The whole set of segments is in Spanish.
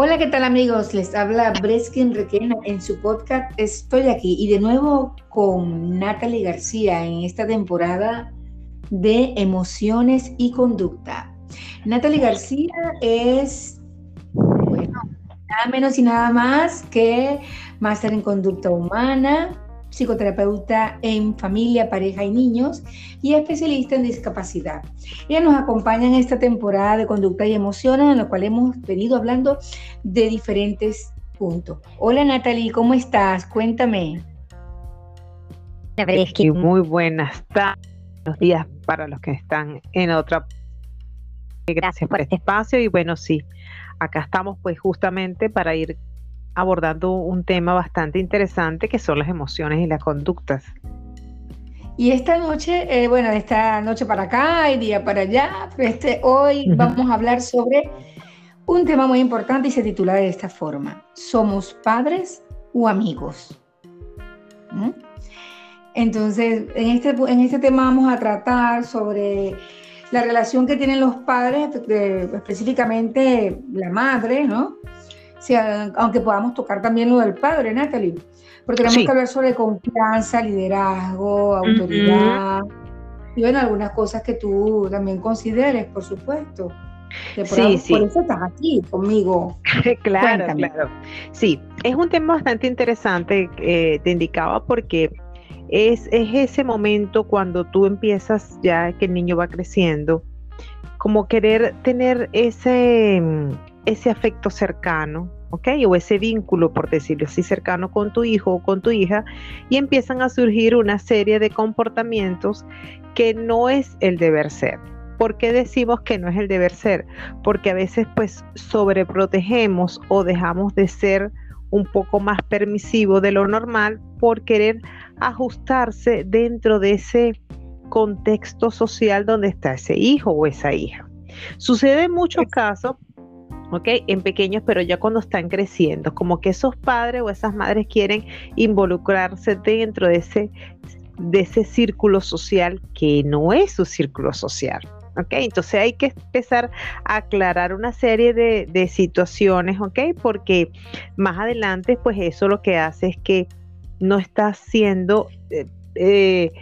Hola, ¿qué tal amigos? Les habla Breskin Requena en su podcast Estoy aquí y de nuevo con Natalie García en esta temporada de emociones y conducta. Natalie García es, bueno, nada menos y nada más que máster en conducta humana, psicoterapeuta en familia, pareja y niños y especialista en discapacidad. Ella nos acompaña en esta temporada de conducta y emociones en la cual hemos venido hablando de diferentes puntos. Hola Natalie, ¿cómo estás? Cuéntame. Muy buenas tardes, buenos días para los que están en otra. Gracias por este espacio y bueno, sí, acá estamos pues justamente para ir abordando un tema bastante interesante que son las emociones y las conductas. Y esta noche, eh, bueno, esta noche para acá y día para allá, este, hoy vamos a hablar sobre un tema muy importante y se titula de esta forma, ¿somos padres o amigos? ¿Mm? Entonces, en este, en este tema vamos a tratar sobre la relación que tienen los padres, específicamente la madre, ¿no? Aunque podamos tocar también lo del padre, Natalie, porque tenemos que hablar sobre confianza, liderazgo, autoridad, y bueno, algunas cosas que tú también consideres, por supuesto. sí, sí. Por eso estás aquí conmigo. claro, claro. Sí, es un tema bastante interesante, eh, te indicaba, porque es, es ese momento cuando tú empiezas ya que el niño va creciendo, como querer tener ese ese afecto cercano, ¿ok? O ese vínculo, por decirlo así, cercano con tu hijo o con tu hija, y empiezan a surgir una serie de comportamientos que no es el deber ser. ¿Por qué decimos que no es el deber ser? Porque a veces pues sobreprotegemos o dejamos de ser un poco más permisivo de lo normal por querer ajustarse dentro de ese contexto social donde está ese hijo o esa hija. Sucede en muchos casos ¿ok? En pequeños, pero ya cuando están creciendo, como que esos padres o esas madres quieren involucrarse dentro de ese, de ese círculo social que no es su círculo social. ¿ok? Entonces hay que empezar a aclarar una serie de, situaciones, ¿ok? Porque más adelante, pues eso lo que hace es que no está siendo... Eh, eh,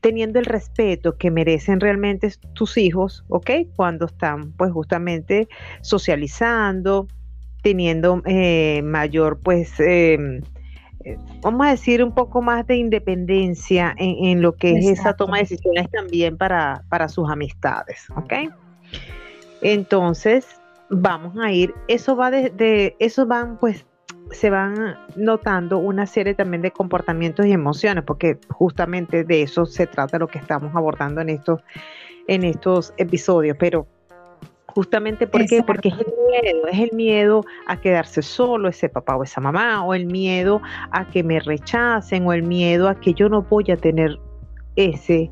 teniendo el respeto que merecen realmente tus hijos, ¿ok? Cuando están pues justamente socializando, teniendo eh, mayor pues... Em, eh, vamos a decir, un poco más de independencia en, lo que es esa toma de decisiones también para, para sus amistades, ¿ok? Entonces, vamos a ir, eso va de, de, eso van pues se van notando una serie también de comportamientos y emociones, porque justamente de eso se trata lo que estamos abordando en estos, en estos episodios. Pero justamente porque es el miedo, es el miedo a quedarse solo ese papá o esa mamá, o el miedo a que me rechacen, o el miedo a que yo no voy a tener ese,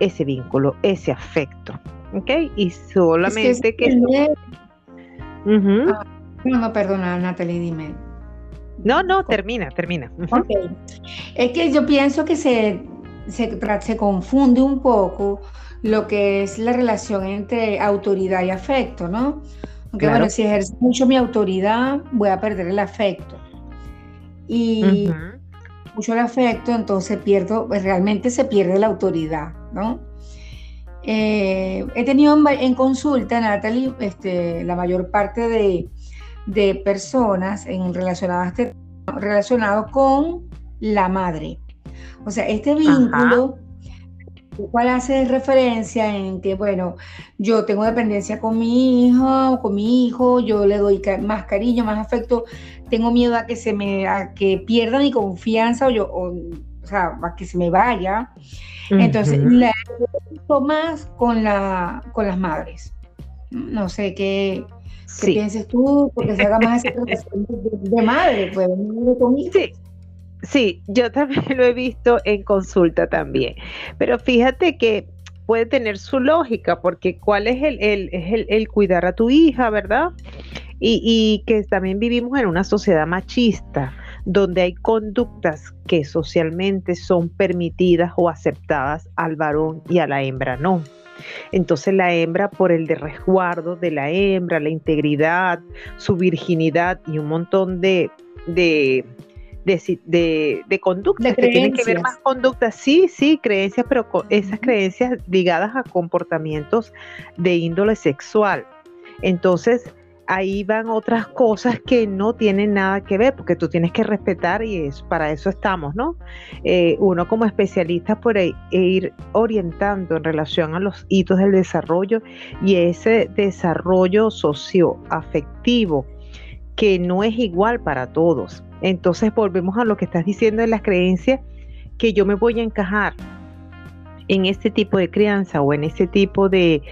ese vínculo, ese afecto. ¿Ok? Y solamente que... Ah, no, no, perdona, Natalie, dime. No, no, termina, termina. Es que yo pienso que se, se, confunde un poco lo que es la relación entre autoridad y afecto, ¿no? Aunque bueno, si ejerzo mucho mi autoridad, voy a perder el afecto. Y mucho el afecto, entonces pierdo, pues, realmente se pierde la autoridad, ¿no? Eh, he tenido en, consulta, Natalie, este, la mayor parte de, de personas en relacionadas relacionado con la madre. O sea, este vínculo, cual hace referencia en que, bueno, yo tengo dependencia con mi hijo, con mi hijo, yo le doy más cariño, más afecto, tengo miedo a que se me, a que pierda mi confianza o yo, o, sea, a que se me vaya. Entonces, la más con la, con las madres. No sé qué, ¿Qué pienses tú? Porque se haga más de, madre, pues, de Sí. Sí, yo también lo he visto en consulta también. Pero fíjate que puede tener su lógica, porque cuál es el, el, el, el cuidar a tu hija, ¿verdad? Y, y, que también vivimos en una sociedad machista, donde hay conductas que socialmente son permitidas o aceptadas al varón y a la hembra no. Entonces la hembra por el de resguardo de la hembra, la integridad, su virginidad y un montón de, de, de, conductas que tienen que ver más conductas, sí, sí, creencias, pero esas creencias ligadas a comportamientos de índole sexual. Entonces, ahí van otras cosas que no tienen nada que ver, porque tú tienes que respetar y es, para eso estamos, ¿no? Eh, uno como especialista puede ir orientando en relación a los hitos del desarrollo y ese desarrollo socioafectivo que no es igual para todos. Entonces volvemos a lo que estás diciendo de las creencias que yo me voy a encajar en este tipo de crianza o en este tipo de,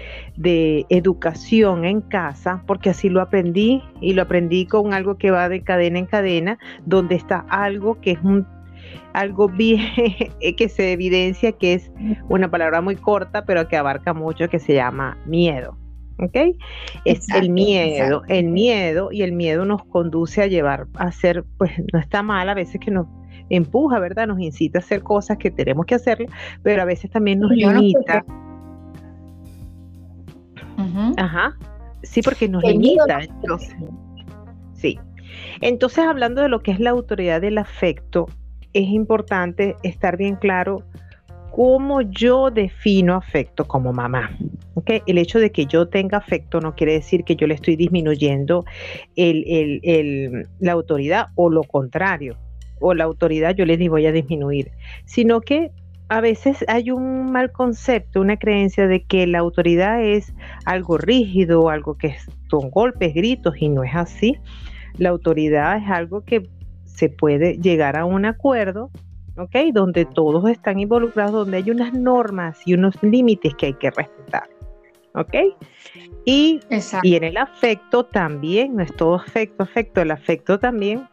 educación en casa, porque así lo aprendí y lo aprendí con algo que va de cadena en cadena, donde está algo que es un algo bien que se evidencia que es una palabra muy corta, pero que abarca mucho, que se llama miedo. ¿Ok? Es el miedo, el miedo, y el miedo nos conduce a llevar a hacer, pues no está mal a veces que nos empuja, ¿verdad? Nos incita a hacer cosas que tenemos que hacer, pero a veces también nos limita. Ajá. Sí, porque nos limita. Entonces, sí. Entonces, hablando de lo que es la autoridad del afecto, es importante estar bien claro cómo yo defino afecto como mamá. ¿okay? El hecho de que yo tenga afecto no quiere decir que yo le estoy disminuyendo la autoridad o lo contrario o la autoridad yo les voy a disminuir, sino que a veces hay un mal concepto, una creencia de que la autoridad es algo rígido, algo que son golpes, gritos, y no es así. La autoridad es algo que se puede llegar a un acuerdo, ¿ok? Donde todos están involucrados, donde hay unas normas y unos límites que hay que respetar, ¿ok? Y, y en el afecto también, no es todo afecto, afecto, el afecto también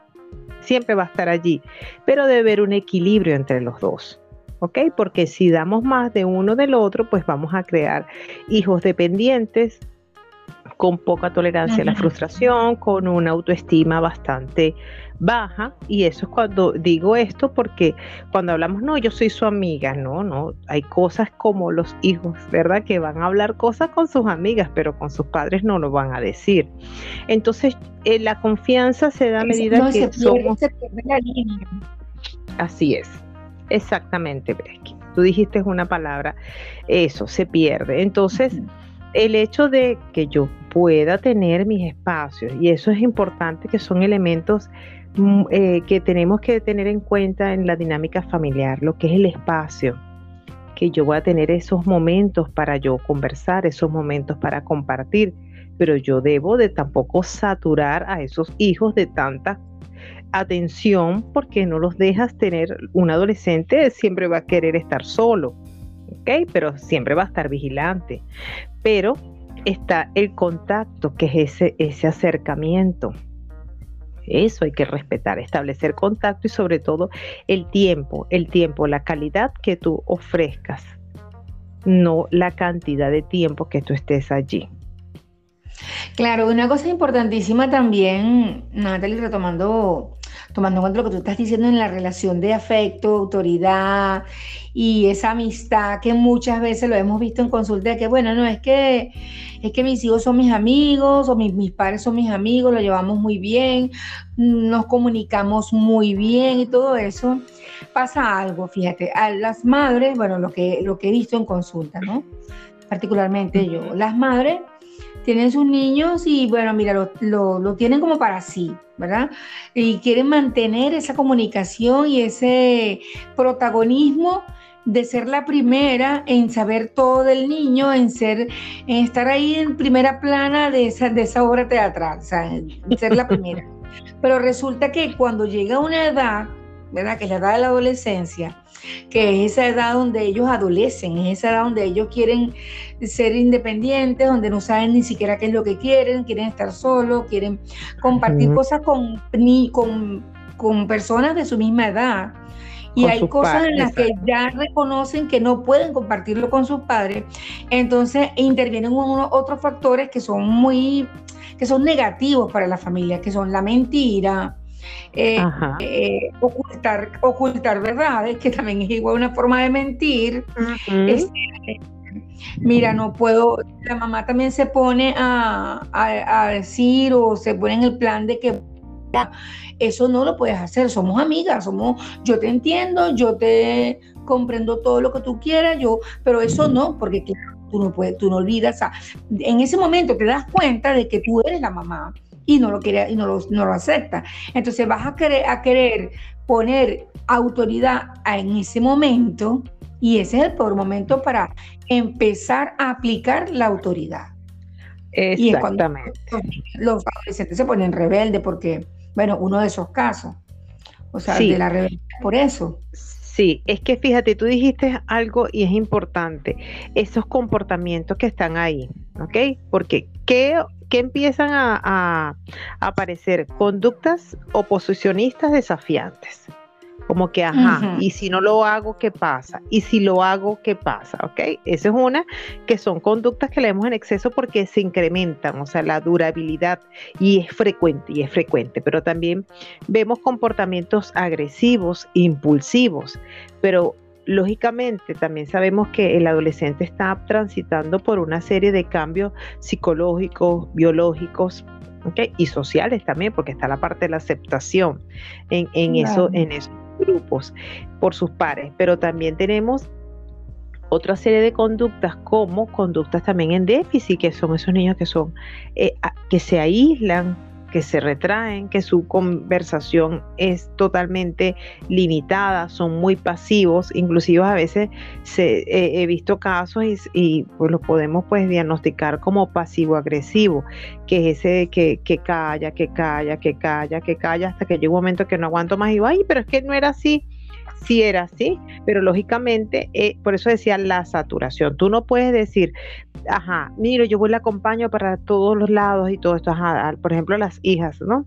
siempre va a estar allí, pero debe haber un equilibrio entre los dos. ¿Ok? Porque si damos más de uno del otro, pues vamos a crear hijos dependientes con poca tolerancia a la frustración, con una autoestima bastante baja y eso es cuando digo esto porque cuando hablamos, no, yo soy su amiga, no, no, hay cosas como los hijos, ¿verdad? Que van a hablar cosas con sus amigas, pero con sus padres no lo van a decir. Entonces, eh, la confianza se da a medida que somos... Así es, exactamente, Becky. Tú dijiste una palabra, eso, se pierde. Entonces, el hecho de que yo pueda tener mis espacios, y eso es importante, que son elementos Mm, eh, que tenemos que tener en cuenta en la dinámica familiar, lo que es el espacio, que yo voy a tener esos momentos para yo conversar, esos momentos para compartir, pero yo debo de tampoco saturar a esos hijos de tanta atención porque no los dejas tener, un adolescente siempre va a querer estar solo, ¿ok? Pero siempre va a estar vigilante, pero está el contacto, que es ese, ese acercamiento eso hay que respetar, establecer contacto y sobre todo el tiempo, el tiempo, la calidad que tú ofrezcas, no la cantidad de tiempo que tú estés allí. Claro, una cosa importantísima también, Natalie, retomando tomando en cuenta lo que tú estás diciendo en la relación de afecto, autoridad y esa amistad que muchas veces lo hemos visto en consulta, que bueno, no es que es que mis hijos son mis amigos o mis, mis padres son mis amigos, lo llevamos muy bien, nos comunicamos muy bien y todo eso. Pasa algo, fíjate, a las madres, bueno, lo que, lo que he visto en consulta, ¿no? Particularmente yo, las madres tienen sus niños y bueno, mira, lo, lo, tienen como para sí, ¿verdad? Y quieren mantener esa comunicación y ese protagonismo de ser la primera en saber todo del niño, en ser, en estar ahí en primera plana de esa, de esa obra teatral, o sea, en ser la primera. Pero resulta que cuando llega una edad, ¿verdad? Que es la edad de la adolescencia, que es esa edad donde ellos adolecen, es esa edad donde ellos quieren ser independientes, donde no saben ni siquiera qué es lo que quieren, quieren estar solos, quieren compartir cosas con, con, con personas de su misma edad. Y hay cosas en las que ya reconocen que no pueden compartirlo con sus padres. Entonces intervienen unos otros factores que son muy, que son negativos para la familia, que son la mentira, eh, eh, ocultar, ocultar verdades, que también es igual una forma de mentir, este, mira, no puedo, la mamá también se pone a, decir o se pone en el plan de que eso no lo puedes hacer, somos amigas, somos, yo te entiendo, yo te comprendo todo lo que tú quieras, yo, pero eso no, porque tú no puedes, tú no olvidas, en ese momento te das cuenta de que tú eres la mamá y no lo quiere, y no lo, no lo acepta. Entonces vas a querer, a querer poner autoridad en ese momento y ese es el peor momento para empezar a aplicar la autoridad. Exactamente. los adolescentes se ponen rebeldes porque, bueno, uno de esos casos. O sea, de la rebeldía por eso. Sí, es que fíjate, tú dijiste algo y es importante, esos comportamientos que están ahí, ¿ok? Porque ¿qué, empiezan a, a aparecer? Conductas oposicionistas desafiantes. Como que, ajá, y si no lo hago, ¿qué pasa? Y si lo hago, ¿qué pasa? ¿Ok? Esa es una que son conductas que leemos en exceso porque se incrementan, o sea, la durabilidad y es frecuente, y es frecuente, pero también vemos comportamientos agresivos, impulsivos, pero lógicamente también sabemos que el adolescente está transitando por una serie de cambios psicológicos, biológicos, ¿okay? y sociales también, porque está la parte de la aceptación en, en eso, en eso grupos por sus pares, pero también tenemos otra serie de conductas como conductas también en déficit, que son esos niños que son eh, que se aíslan, que se retraen, que su conversación es totalmente limitada, son muy pasivos, inclusive a veces se, he visto casos y, pues lo podemos pues diagnosticar como pasivo-agresivo, que es ese que, que calla, que calla, que calla, que calla, hasta que llega un momento que no aguanto más y digo, ay, pero es que no era así si era así, pero lógicamente, eh, por eso decía la saturación. Tú no puedes decir, ajá, mire, yo voy la acompaño para todos los lados y todo esto, ajá, por ejemplo, las hijas, ¿no?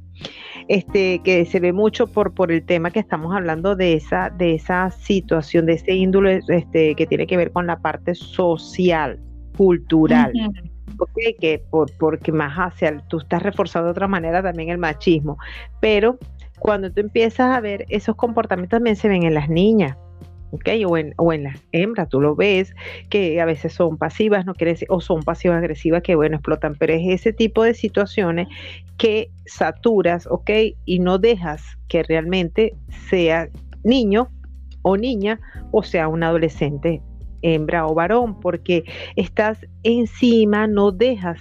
Este, que se ve mucho por, por el tema que estamos hablando de esa, de esa situación, de ese índole este, que tiene que ver con la parte social, cultural. que por, porque más hacia, tú estás reforzando de otra manera también el machismo, pero cuando tú empiezas a ver esos comportamientos también se ven en las niñas. Okay, o, en, o en las hembras, tú lo ves, que a veces son pasivas, no quiere decir, o son pasivas agresivas que bueno, explotan, pero es ese tipo de situaciones que saturas, ok, y no dejas que realmente sea niño o niña, o sea un adolescente, hembra o varón, porque estás encima, no dejas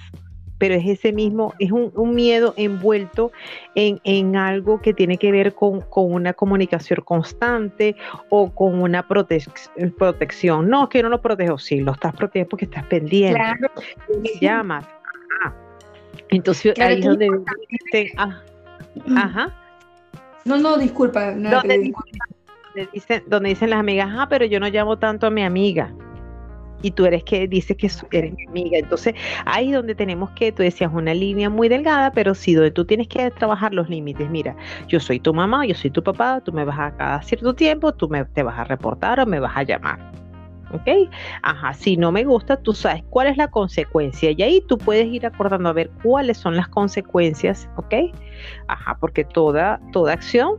pero es ese mismo, es un, miedo envuelto en, algo que tiene que ver con, una comunicación constante o con una protección. No, que no lo protejo, sí, lo estás protegiendo porque estás pendiente. Claro. llamas. Entonces ahí es donde ah, ajá. No, no, disculpa. donde, dicen, donde dicen las amigas, ah, pero yo no llamo tanto a mi amiga y tú eres que dices que eres mi amiga. Entonces, ahí es donde tenemos que, tú decías, una línea muy delgada, pero sí, donde tú tienes que trabajar los límites. Mira, yo soy tu mamá, yo soy tu papá, tú me vas a cada cierto tiempo, tú me, te vas a reportar o me vas a llamar. ¿Ok? Ajá, si no me gusta, tú sabes cuál es la consecuencia y ahí tú puedes ir acordando a ver cuáles son las consecuencias, ¿ok? Ajá, porque toda, toda acción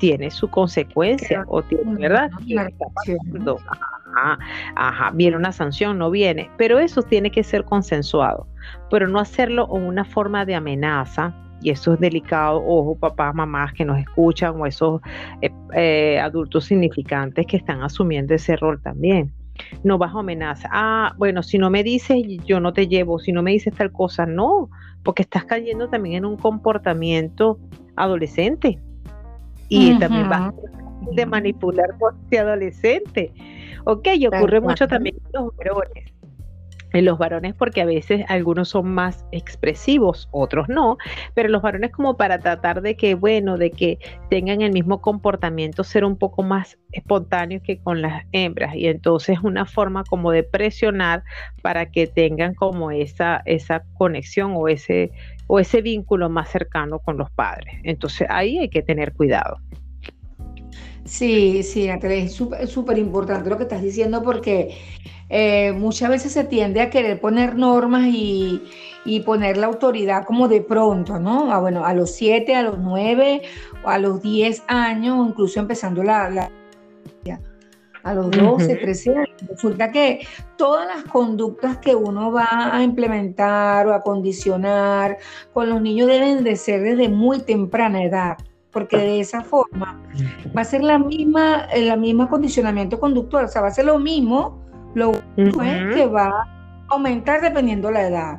tiene su consecuencia, o tiene, ¿verdad? Ajá, ajá, viene una sanción, no viene, pero eso tiene que ser consensuado, pero no hacerlo en una forma de amenaza, y eso es delicado, ojo, papás, mamás que nos escuchan o esos eh, eh, adultos significantes que están asumiendo ese rol también. No bajo amenaza. Ah, bueno, si no me dices, yo no te llevo, si no me dices tal cosa, no, porque estás cayendo también en un comportamiento adolescente y también vas de manipular por este adolescente. Ok, y ocurre mucho también en los varones. En los varones porque a veces algunos son más expresivos, otros no, pero los varones como para tratar de que, bueno, de que tengan el mismo comportamiento, ser un poco más espontáneos que con las hembras. Y entonces una forma como de presionar para que tengan como esa, esa conexión o ese, o ese vínculo más cercano con los padres. Entonces ahí hay que tener cuidado. Sí, sí, es súper importante lo que estás diciendo porque eh, muchas veces se tiende a querer poner normas y, poner la autoridad como de pronto, ¿no? A, bueno, a los 7, a los 9, a los 10 años, incluso empezando la... la a los 12, 13 años. Resulta que todas las conductas que uno va a implementar o a condicionar con los niños deben de ser desde muy temprana edad, porque de esa forma va a ser la misma, el misma condicionamiento conductual, o sea, va a ser lo mismo, lo único es que va a aumentar dependiendo la edad.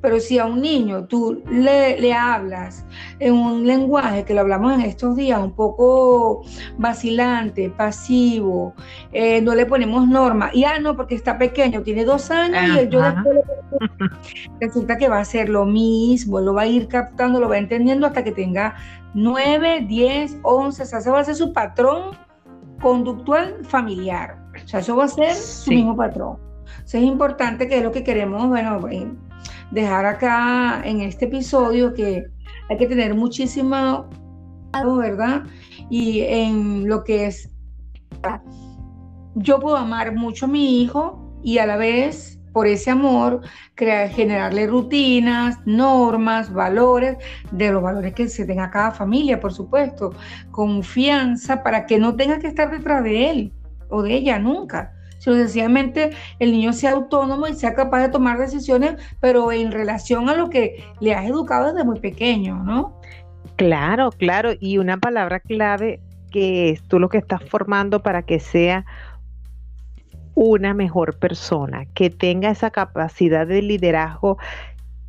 Pero si a un niño tú le, hablas en un lenguaje que lo hablamos en estos días, un poco vacilante, pasivo, eh, no le ponemos norma, y ah, no, porque está pequeño, tiene dos años y yo después resulta que va a ser lo mismo, lo va a ir captando, lo va entendiendo hasta que tenga nueve, diez, once, o sea, ese va a ser su patrón conductual familiar. O sea, eso va a ser su mismo patrón. Entonces es importante que es lo que queremos, bueno, eh, dejar acá en este episodio que hay que tener muchísimo ¿verdad? Y en lo que es, yo puedo amar mucho a mi hijo y a la vez, por ese amor, crear, generarle rutinas, normas, valores, de los valores que se tenga cada familia, por supuesto, confianza para que no tenga que estar detrás de él o de ella nunca. Sencillamente el niño sea autónomo y sea capaz de tomar decisiones, pero en relación a lo que le has educado desde muy pequeño, ¿no? Claro, claro, y una palabra clave que es tú lo que estás formando para que sea una mejor persona, que tenga esa capacidad de liderazgo,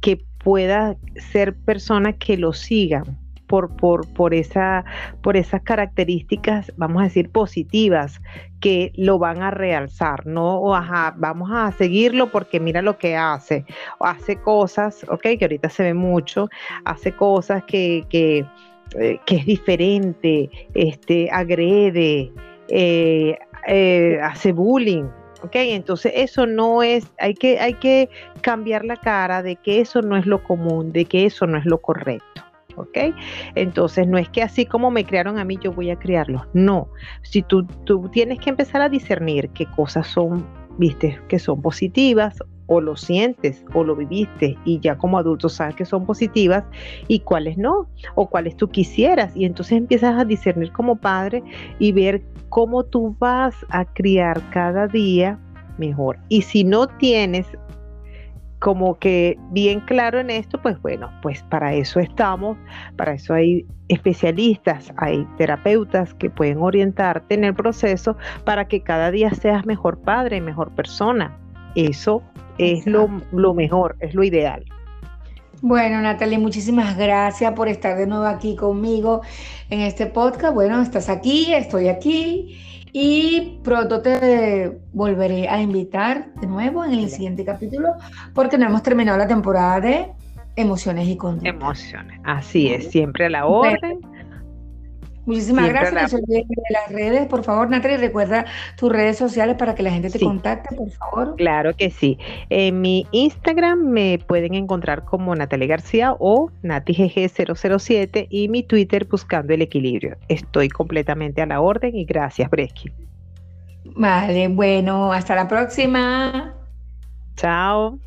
que pueda ser personas que lo sigan, por, por, por, esa, por esas características, vamos a decir, positivas que lo van a realzar, ¿no? O vamos a seguirlo porque mira lo que hace. Hace cosas, ok, que ahorita se ve mucho, hace cosas que, que, eh, es diferente, este, agrede, eh, eh, hace bullying, ¿ok? Entonces eso no es, hay que, hay que cambiar la cara de que eso no es lo común, de que eso no es lo correcto. ¿ok? Entonces no es que así como me crearon a mí yo voy a criarlos, no. Si tú, tú tienes que empezar a discernir qué cosas son, viste, que son positivas o lo sientes o lo viviste y ya como adulto sabes que son positivas y cuáles no, o cuáles tú quisieras. Y entonces empiezas a discernir como padre y ver cómo tú vas a criar cada día mejor. Y si no tienes como que bien claro en esto, pues bueno, pues para eso estamos, para eso hay especialistas, hay terapeutas que pueden orientarte en el proceso para que cada día seas mejor padre, mejor persona. Eso es lo, lo mejor, es lo ideal. Bueno, Natalie, muchísimas gracias por estar de nuevo aquí conmigo en este podcast. Bueno, estás aquí, estoy aquí y pronto te volveré a invitar de nuevo en el siguiente capítulo porque no hemos terminado la temporada de emociones y conducta. Emociones, así es, siempre a la orden. Muchísimas gracias. de las redes, por favor, Natalie, recuerda tus redes sociales para que la gente te contacte, por favor. Claro que sí. En mi Instagram me pueden encontrar como Natalie García o NatiGG007 y mi Twitter buscando el equilibrio. Estoy completamente a la orden y gracias, Bresky. Vale, bueno, hasta la próxima. Chao.